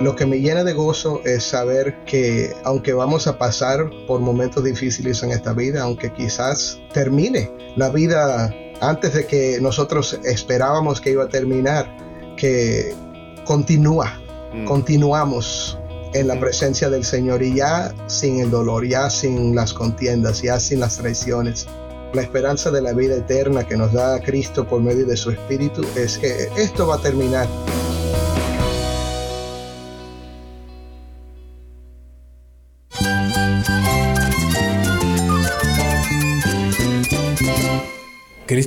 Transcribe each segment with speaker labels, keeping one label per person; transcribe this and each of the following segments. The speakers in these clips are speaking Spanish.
Speaker 1: Lo que me llena de gozo es saber que aunque vamos a pasar por momentos difíciles en esta vida, aunque quizás termine la vida antes de que nosotros esperábamos que iba a terminar, que continúa, mm. continuamos en la presencia del Señor y ya sin el dolor, ya sin las contiendas, ya sin las traiciones. La esperanza de la vida eterna que nos da Cristo por medio de su Espíritu es que esto va a terminar.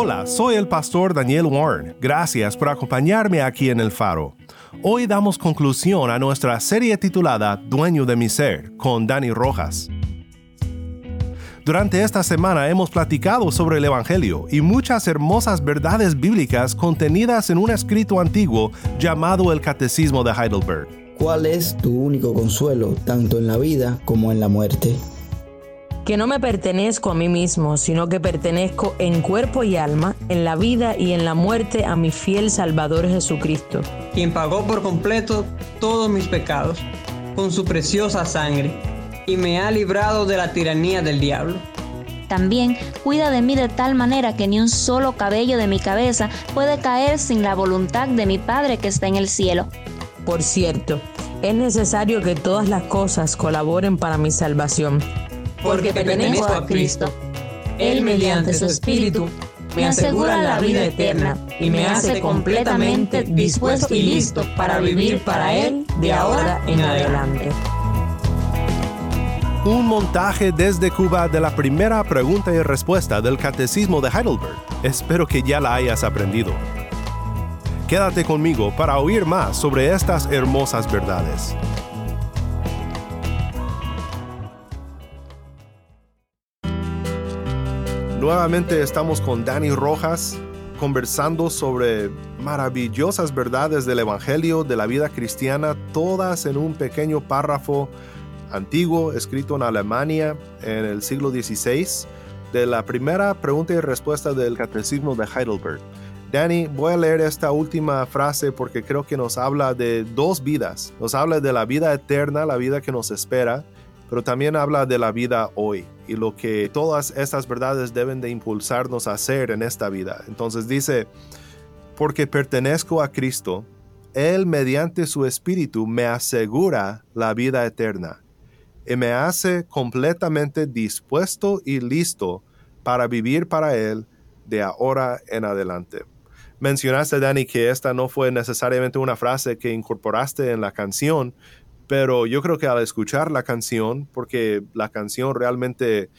Speaker 2: Hola, soy el pastor Daniel Warren. Gracias por acompañarme aquí en El Faro. Hoy damos conclusión a nuestra serie titulada Dueño de mi ser con Dani Rojas. Durante esta semana hemos platicado sobre el Evangelio y muchas hermosas verdades bíblicas contenidas en un escrito antiguo llamado el Catecismo de Heidelberg.
Speaker 3: ¿Cuál es tu único consuelo, tanto en la vida como en la muerte?
Speaker 4: Que no me pertenezco a mí mismo, sino que pertenezco en cuerpo y alma, en la vida y en la muerte a mi fiel Salvador Jesucristo,
Speaker 5: quien pagó por completo todos mis pecados con su preciosa sangre y me ha librado de la tiranía del diablo.
Speaker 6: También cuida de mí de tal manera que ni un solo cabello de mi cabeza puede caer sin la voluntad de mi Padre que está en el cielo.
Speaker 4: Por cierto, es necesario que todas las cosas colaboren para mi salvación
Speaker 6: porque pertenezco a Cristo. Él mediante su Espíritu me asegura la vida eterna y me hace completamente dispuesto y listo para vivir para Él de ahora en adelante.
Speaker 2: Un montaje desde Cuba de la primera pregunta y respuesta del Catecismo de Heidelberg. Espero que ya la hayas aprendido. Quédate conmigo para oír más sobre estas hermosas verdades. Nuevamente estamos con Dani Rojas conversando sobre maravillosas verdades del Evangelio, de la vida cristiana, todas en un pequeño párrafo antiguo escrito en Alemania en el siglo XVI, de la primera pregunta y respuesta del Catecismo de Heidelberg. Danny, voy a leer esta última frase porque creo que nos habla de dos vidas. Nos habla de la vida eterna, la vida que nos espera, pero también habla de la vida hoy y lo que todas estas verdades deben de impulsarnos a hacer en esta vida. Entonces dice, porque pertenezco a Cristo, Él mediante su Espíritu me asegura la vida eterna y me hace completamente dispuesto y listo para vivir para Él de ahora en adelante. Mencionaste, Dani, que esta no fue necesariamente una frase que incorporaste en la canción, pero yo creo que al escuchar la canción, porque la canción realmente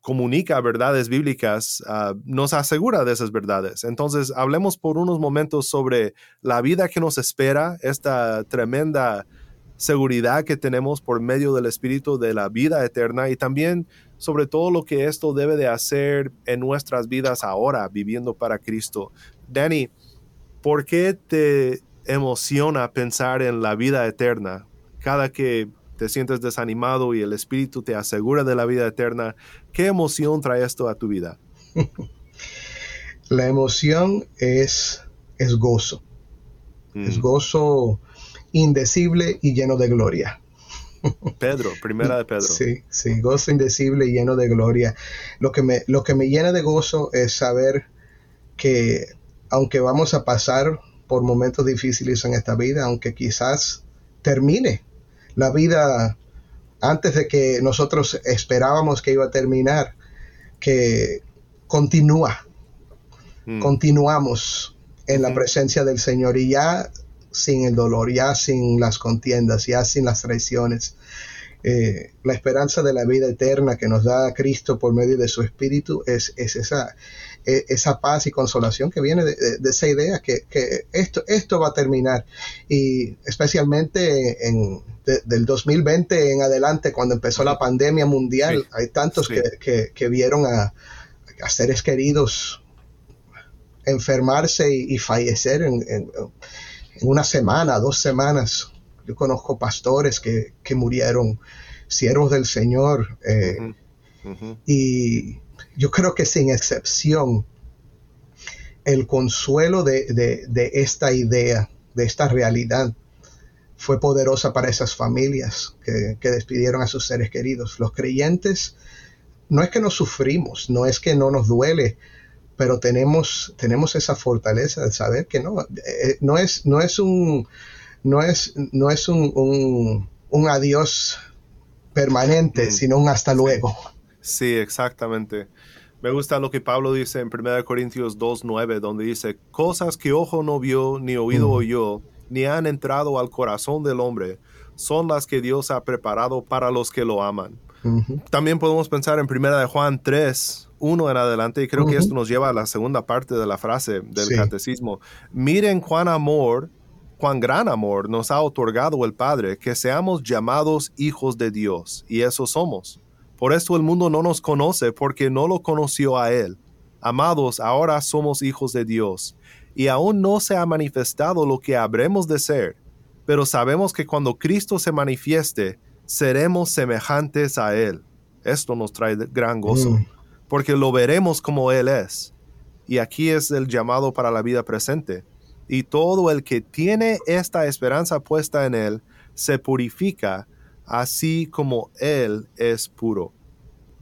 Speaker 2: comunica verdades bíblicas, ah, nos asegura de esas verdades. Entonces, hablemos por unos momentos sobre la vida que nos espera, esta tremenda seguridad que tenemos por medio del Espíritu de la vida eterna y también sobre todo lo que esto debe de hacer en nuestras vidas ahora, viviendo para Cristo. Danny, ¿por qué te emociona pensar en la vida eterna? Cada que te sientes desanimado y el Espíritu te asegura de la vida eterna, ¿qué emoción trae esto a tu vida?
Speaker 1: la emoción es, es gozo. Es mm. gozo indecible y lleno de gloria.
Speaker 2: Pedro, primera de Pedro.
Speaker 1: Sí, sí, gozo indecible y lleno de gloria. Lo que me, lo que me llena de gozo es saber que aunque vamos a pasar por momentos difíciles en esta vida, aunque quizás termine la vida antes de que nosotros esperábamos que iba a terminar, que continúa, mm. continuamos en la presencia del Señor y ya sin el dolor, ya sin las contiendas, ya sin las traiciones. eh, la esperanza de la vida eterna que nos da Cristo por medio de su Espíritu es, esa, e, esa paz y consolación que viene de, esa idea que, esto, esto va a terminar. Y especialmente en, del 2020 en adelante, cuando empezó la pandemia mundial, hay tantos que, vieron a, seres queridos enfermarse y, fallecer en, en, una semana, dos semanas. Yo conozco pastores que, murieron, siervos del Señor, eh, y yo creo que sin excepción, el consuelo de, esta idea, de esta realidad, fue poderosa para esas familias que, que, despidieron a sus seres queridos. Los creyentes, no es que no sufrimos, no es que no nos duele, pero tenemos, tenemos esa fortaleza de saber que no, eh, no, es, no es un no es, no es un, adiós permanente, mm. sino un hasta luego.
Speaker 2: Sí, exactamente. Me gusta lo que Pablo dice en 1 Corintios 2.9, donde dice, cosas que ojo no vio, ni oído oyó, ni han entrado al corazón del hombre, son las que Dios ha preparado para los que lo aman. También podemos pensar en 1 de Juan 3, 1 en adelante, y creo que esto nos lleva a la segunda parte de la frase del catecismo. Miren cuán amor cuán gran amor nos ha otorgado el Padre que seamos llamados hijos de Dios, y eso somos. Por esto el mundo no nos conoce porque no lo conoció a Él. Amados, ahora somos hijos de Dios, y aún no se ha manifestado lo que habremos de ser, pero sabemos que cuando Cristo se manifieste, seremos semejantes a Él. Esto nos trae gran gozo, mm. porque lo veremos como Él es. Y aquí es el llamado para la vida presente y todo el que tiene esta esperanza puesta en Él se purifica, así como Él es puro.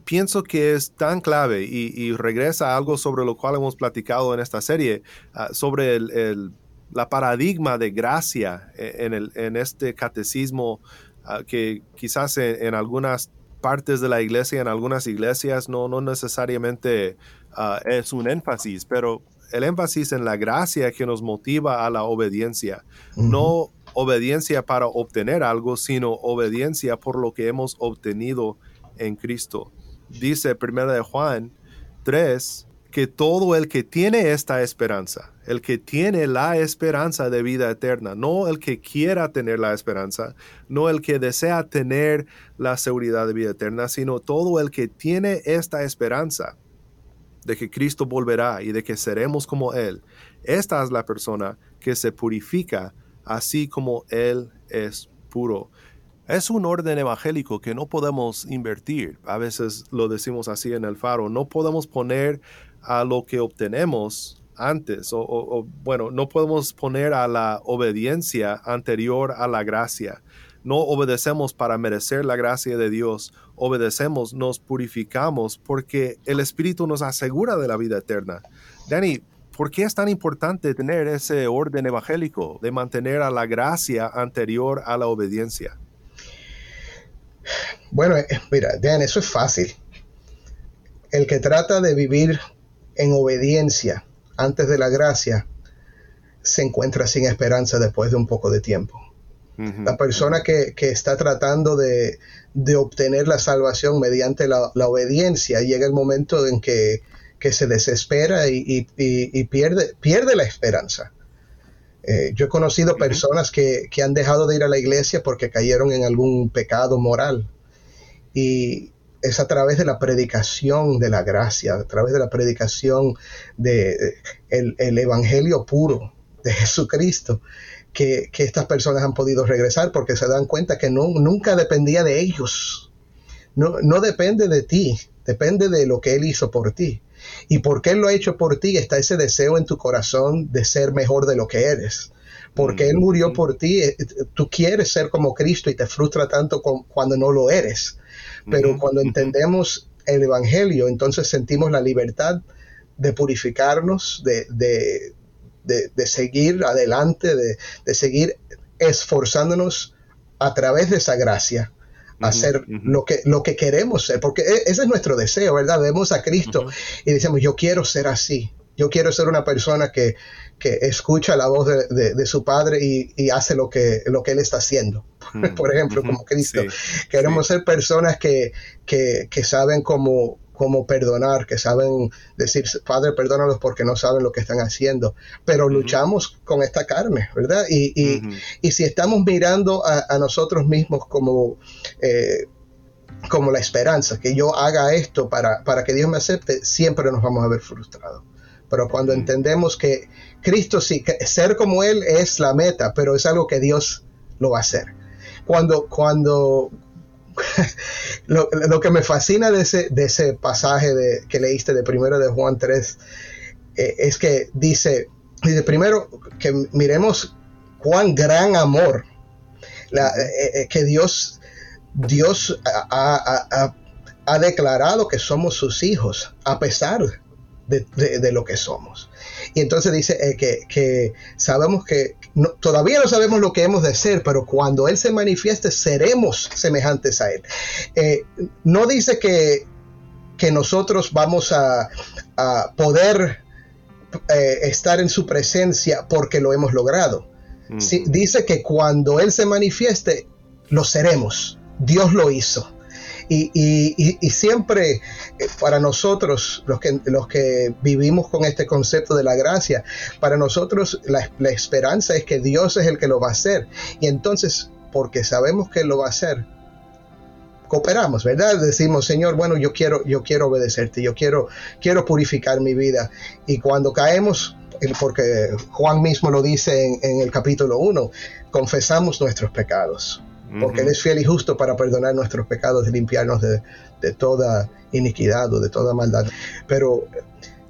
Speaker 2: Pienso que es tan clave y, regresa a algo sobre lo cual hemos platicado en esta serie, ah, sobre el, la paradigma de gracia e, en, el, en este catecismo ah, que quizás en, algunas partes de la iglesia, en algunas iglesias, no, no necesariamente ah, es un énfasis, pero el énfasis en la gracia que nos motiva a la obediencia. No obediencia para obtener algo, sino obediencia por lo que hemos obtenido en Cristo. Dice 1 de Juan 3 que todo el que tiene esta esperanza, el que tiene la esperanza de vida eterna, no el que quiera tener la esperanza, no el que desea tener la seguridad de vida eterna, sino todo el que tiene esta esperanza, de que Cristo volverá y de que seremos como Él. Esta es la persona que se purifica así como Él es puro. Es un orden evangélico que no podemos invertir. A veces lo decimos así en el faro. No podemos poner a lo que obtenemos antes. O, bueno, no podemos poner a la obediencia anterior a la gracia. No obedecemos para merecer la gracia de Dios, obedecemos, nos purificamos porque el Espíritu nos asegura de la vida eterna. Danny, ¿por qué es tan importante tener ese orden evangélico de mantener a la gracia anterior a la obediencia?
Speaker 1: Bueno, eh, mira, Dan, eso es fácil. El que trata de vivir en obediencia antes de la gracia se encuentra sin esperanza después de un poco de tiempo. La persona que, está tratando de, obtener la salvación mediante la, obediencia llega el momento en que, se desespera y, pierde, pierde la esperanza. Eh, yo he conocido personas que, han dejado de ir a la iglesia porque cayeron en algún pecado moral. Y es a través de la predicación de la gracia, a través de la predicación del de, el evangelio puro de Jesucristo, que, estas personas han podido regresar porque se dan cuenta que no, nunca dependía de ellos. No, no depende de ti, depende de lo que Él hizo por ti. Y porque Él lo ha hecho por ti, está ese deseo en tu corazón de ser mejor de lo que eres. Porque Él murió por ti, eh, tú quieres ser como Cristo y te frustra tanto cuando no lo eres. Pero cuando entendemos el Evangelio, entonces sentimos la libertad de purificarnos, de, de, seguir adelante, de, seguir esforzándonos a través de esa gracia, a hacer lo, que, lo que queremos ser, porque e, ese es nuestro deseo, ¿verdad? Vemos a Cristo y decimos, yo quiero ser así, yo quiero ser una persona que, que escucha la voz de, su padre y, hace lo que, lo que él está haciendo. Por ejemplo, como Cristo. Queremos ser personas que, que, que saben cómo, cómo perdonar, que saben decir, Padre, perdónalos porque no saben lo que están haciendo, pero luchamos con esta carne, ¿verdad? Y, y, y si estamos mirando a, a nosotros mismos como... Eh, como la esperanza, que yo haga esto para, para que Dios me acepte, siempre nos vamos a ver frustrados. Pero cuando entendemos que Cristo sí, que ser como Él es la meta, pero es algo que Dios lo va a hacer. Cuando, cuando, lo, que me fascina de ese, de ese pasaje de, que leíste de primero de Juan 3 eh, es que dice, dice, primero que miremos cuán gran amor la, eh, eh, que Dios, Dios ha, declarado que somos sus hijos, a pesar de lo que somos. Y entonces dice eh, que, sabemos que todavía no sabemos lo que hemos de ser, pero cuando Él se manifieste seremos semejantes a Él. Eh, no dice que, que nosotros vamos a, poder eh, estar en su presencia porque lo hemos logrado. dice que cuando Él se manifieste, lo seremos. Dios lo hizo. Y, siempre eh, para nosotros, los que, vivimos con este concepto de la gracia, para nosotros la, esperanza es que Dios es el que lo va a hacer. Y entonces, porque sabemos que lo va a hacer, cooperamos, ¿verdad? Decimos, Señor, bueno, yo quiero, yo quiero obedecerte, yo quiero, quiero purificar mi vida. Y cuando caemos, porque Juan mismo lo dice en, en el capítulo 1, confesamos nuestros pecados porque Él es fiel y justo para perdonar nuestros pecados y limpiarnos de, toda iniquidad o de toda maldad. Pero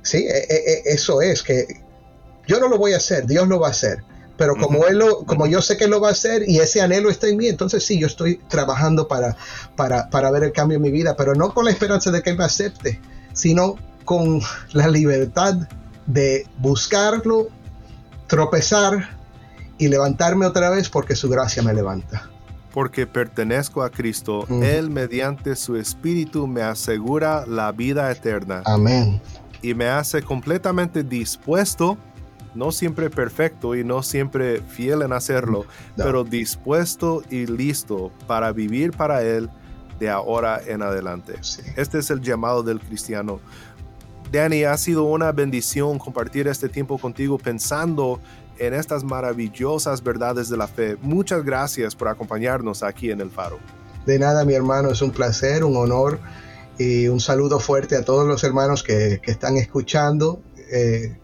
Speaker 1: sí, e, e, e, eso es que yo no lo voy a hacer, Dios lo va a hacer. Pero como él lo, como yo sé que lo va a hacer y ese anhelo está en mí, entonces sí, yo estoy trabajando para, para, para ver el cambio en mi vida, pero no con la esperanza de que Él me acepte, sino con la libertad de buscarlo, tropezar y levantarme otra vez porque su gracia me levanta
Speaker 2: porque pertenezco a Cristo, Él mediante su Espíritu me asegura la vida eterna.
Speaker 1: Amén.
Speaker 2: Y me hace completamente dispuesto, no siempre perfecto y no siempre fiel en hacerlo, pero dispuesto y listo para vivir para Él de ahora en adelante. Este es el llamado del cristiano. Danny, ha sido una bendición compartir este tiempo contigo pensando en estas maravillosas verdades de la fe. Muchas gracias por acompañarnos aquí en el Faro.
Speaker 1: De nada, mi hermano, es un placer, un honor y un saludo fuerte a todos los hermanos que, están escuchando. Eh,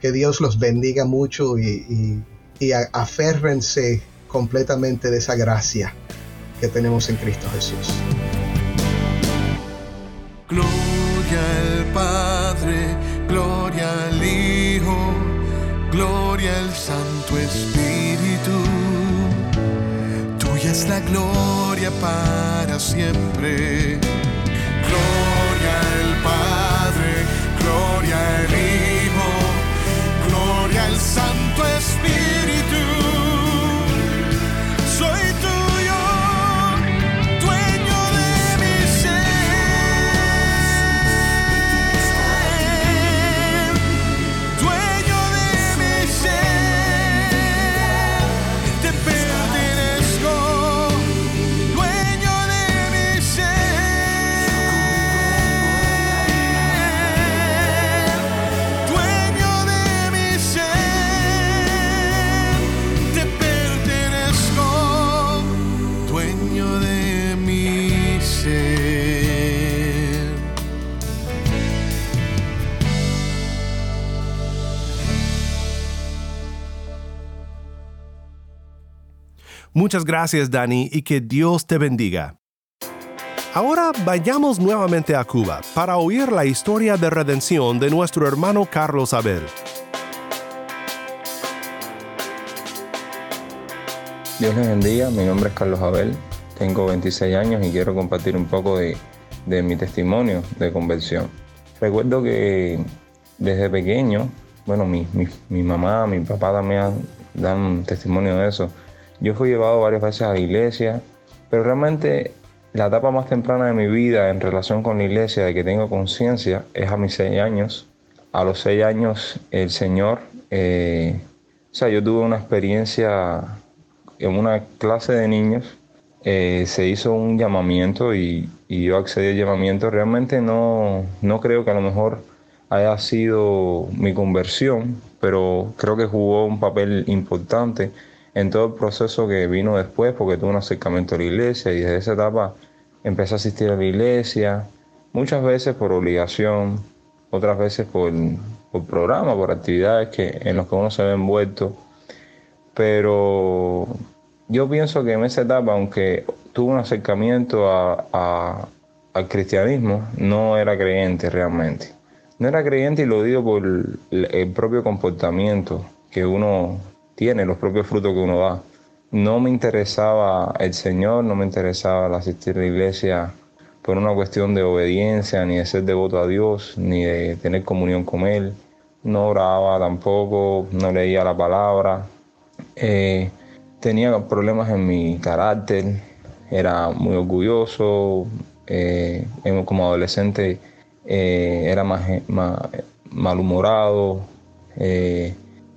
Speaker 1: que Dios los bendiga mucho y, y, aférrense completamente de esa gracia que tenemos en Cristo Jesús.
Speaker 7: Gloria Espíritu, tuya es la gloria para siempre.
Speaker 2: Muchas gracias Dani y que Dios te bendiga. Ahora vayamos nuevamente a Cuba para oír la historia de redención de nuestro hermano Carlos Abel.
Speaker 8: Dios les bendiga, mi nombre es Carlos Abel, tengo 26 años y quiero compartir un poco de, mi testimonio de conversión. Recuerdo que desde pequeño, bueno, mi, mi mamá, mi papá también dan testimonio de eso yo fui llevado varias veces a la iglesia, pero realmente la etapa más temprana de mi vida en relación con la iglesia de que tengo conciencia es a mis seis años. A los seis años el Señor Eh, o sea, yo tuve una experiencia en una clase de niños, eh, se hizo un llamamiento y, yo accedí al llamamiento. Realmente no, no creo que a lo mejor haya sido mi conversión, pero creo que jugó un papel importante en todo el proceso que vino después, porque tuve un acercamiento a la iglesia y desde esa etapa empecé a asistir a la iglesia, muchas veces por obligación, otras veces por, por programa, por actividades que, en las que uno se ve envuelto. Pero yo pienso que en esa etapa, aunque tuve un acercamiento a, al cristianismo, no era creyente realmente. No era creyente y lo digo por el propio comportamiento que uno tiene, los propios frutos que uno da. No me interesaba el Señor, no me interesaba el asistir a la iglesia por una cuestión de obediencia, ni de ser devoto a Dios, ni de tener comunión con Él. No oraba tampoco, no leía la palabra. Eh, tenía problemas en mi carácter, era muy orgulloso, eh, como adolescente eh, era más, malhumorado.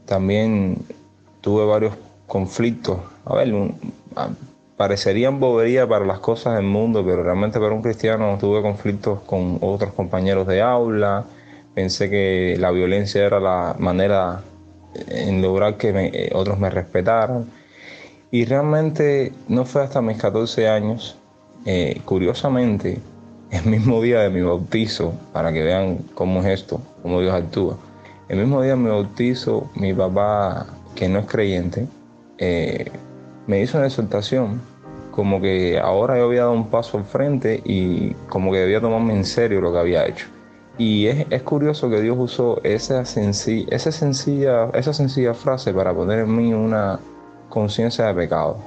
Speaker 8: también tuve varios conflictos. A ver, parecerían bobería para las cosas del mundo, pero realmente para un cristiano tuve conflictos con otros compañeros de aula. Pensé que la violencia era la manera en lograr que eh, otros me respetaran. Y realmente no fue hasta mis 14 años, eh, curiosamente, el mismo día de mi bautizo, para que vean cómo es esto, cómo Dios actúa. El mismo día de mi bautizo, mi papá que no es creyente, eh, me hizo una exhortación como que ahora yo había dado un paso al frente y como que debía tomarme en serio lo que había hecho. Y es, curioso que Dios usó esa, esa, sencilla, esa sencilla frase para poner en mí una conciencia de pecado.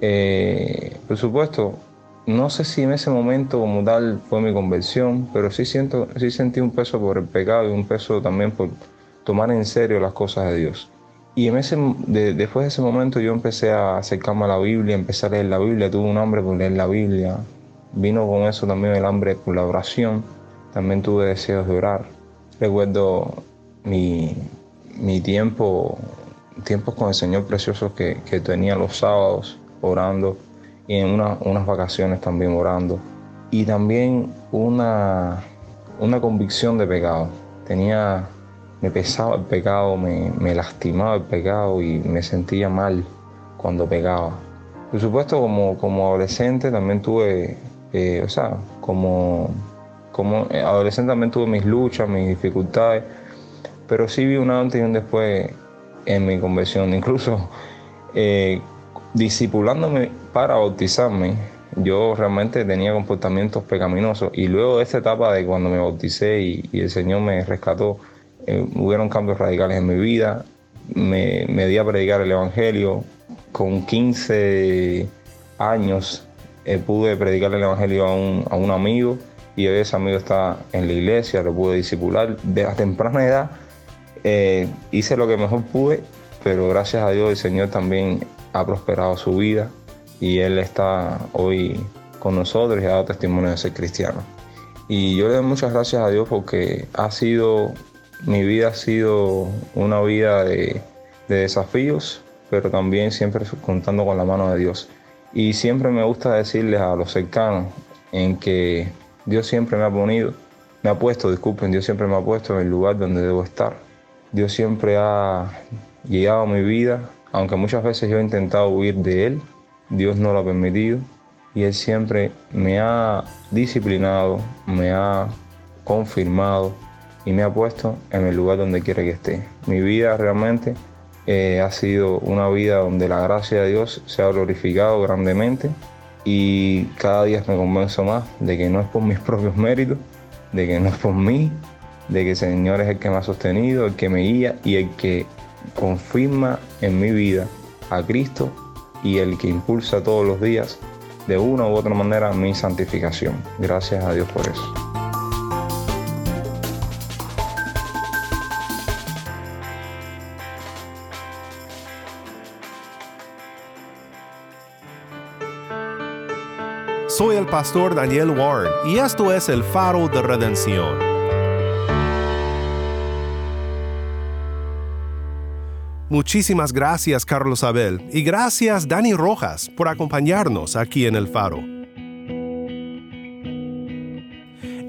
Speaker 8: Eh, por supuesto, no sé si en ese momento como tal fue mi conversión, pero sí, siento, sí sentí un peso por el pecado y un peso también por tomar en serio las cosas de Dios. Y en ese, después de ese momento yo empecé a acercarme a la Biblia, empecé a leer la Biblia, tuve un hambre por leer la Biblia. Vino con eso también el hambre por la oración. También tuve deseos de orar. Recuerdo mi, tiempo, tiempos con el Señor precioso que, tenía los sábados orando y en unas vacaciones también orando. Y también una, una convicción de pecado. Tenía me pesaba el pecado, me, lastimaba el pecado y me sentía mal cuando pegaba. Por supuesto, como, como adolescente también tuve, eh, o sea, como, como adolescente también tuve mis luchas, mis dificultades, pero sí vi un antes y un después en mi conversión. Incluso eh, disipulándome para bautizarme, yo realmente tenía comportamientos pecaminosos y luego de esta etapa de cuando me bauticé y el Señor me rescató, eh, hubieron cambios radicales en mi vida, me, di a predicar el Evangelio, con 15 años eh, pude predicar el Evangelio a un, a un, amigo y hoy ese amigo está en la iglesia, lo pude discipular. De la temprana edad eh, hice lo que mejor pude, pero gracias a Dios el Señor también ha prosperado su vida y Él está hoy con nosotros y ha dado testimonio de ser cristiano. Y yo le doy muchas gracias a Dios porque ha sido mi vida ha sido una vida de, desafíos, pero también siempre contando con la mano de Dios. Y siempre me gusta decirles a los cercanos en que Dios siempre me ha ponido, me ha puesto, disculpen, Dios siempre me ha puesto en el lugar donde debo estar. Dios siempre ha llegado a mi vida, aunque muchas veces yo he intentado huir de Él, Dios no lo ha permitido y Él siempre me ha disciplinado, me ha confirmado y me ha puesto en el lugar donde quiere que esté. Mi vida realmente eh, ha sido una vida donde la gracia de Dios se ha glorificado grandemente y cada día me convenzo más de que no es por mis propios méritos, de que no es por mí, de que el Señor es el que me ha sostenido, el que me guía y el que confirma en mi vida a Cristo y el que impulsa todos los días de una u otra manera mi santificación. Gracias a Dios por eso.
Speaker 2: Soy el pastor Daniel Warren y esto es el faro de redención. Muchísimas gracias Carlos Abel y gracias Dani Rojas por acompañarnos aquí en El Faro.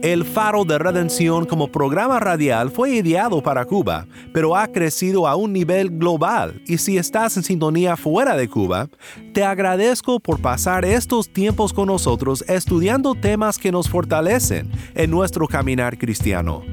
Speaker 2: El Faro de Redención como programa radial fue ideado para Cuba, pero ha crecido a un nivel global y si estás en sintonía fuera de Cuba, te agradezco por pasar estos tiempos con nosotros estudiando temas que nos fortalecen en nuestro caminar cristiano.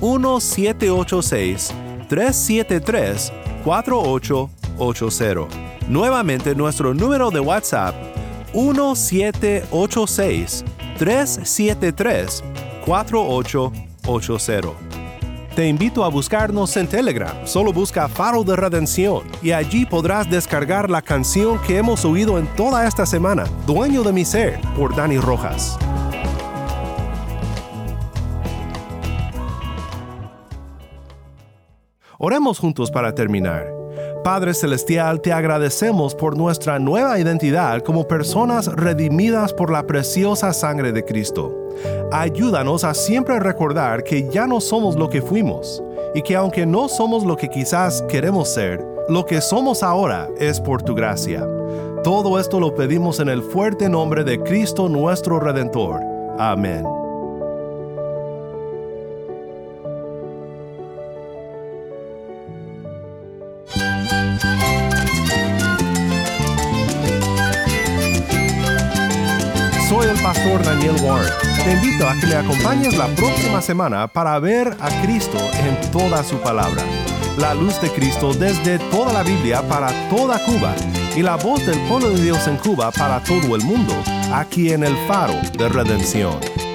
Speaker 2: 1786-373-4880. Nuevamente nuestro número de WhatsApp 1786-373-4880. Te invito a buscarnos en Telegram, solo busca Faro de Redención y allí podrás descargar la canción que hemos oído en toda esta semana, Dueño de mi Ser, por Dani Rojas. Oremos juntos para terminar. Padre Celestial, te agradecemos por nuestra nueva identidad como personas redimidas por la preciosa sangre de Cristo. Ayúdanos a siempre recordar que ya no somos lo que fuimos y que aunque no somos lo que quizás queremos ser, lo que somos ahora es por tu gracia. Todo esto lo pedimos en el fuerte nombre de Cristo nuestro Redentor. Amén. Pastor Daniel Warren. Te invito a que me acompañes la próxima semana para ver a Cristo en toda su palabra. La luz de Cristo desde toda la Biblia para toda Cuba y la voz del pueblo de Dios en Cuba para todo el mundo, aquí en el faro de redención.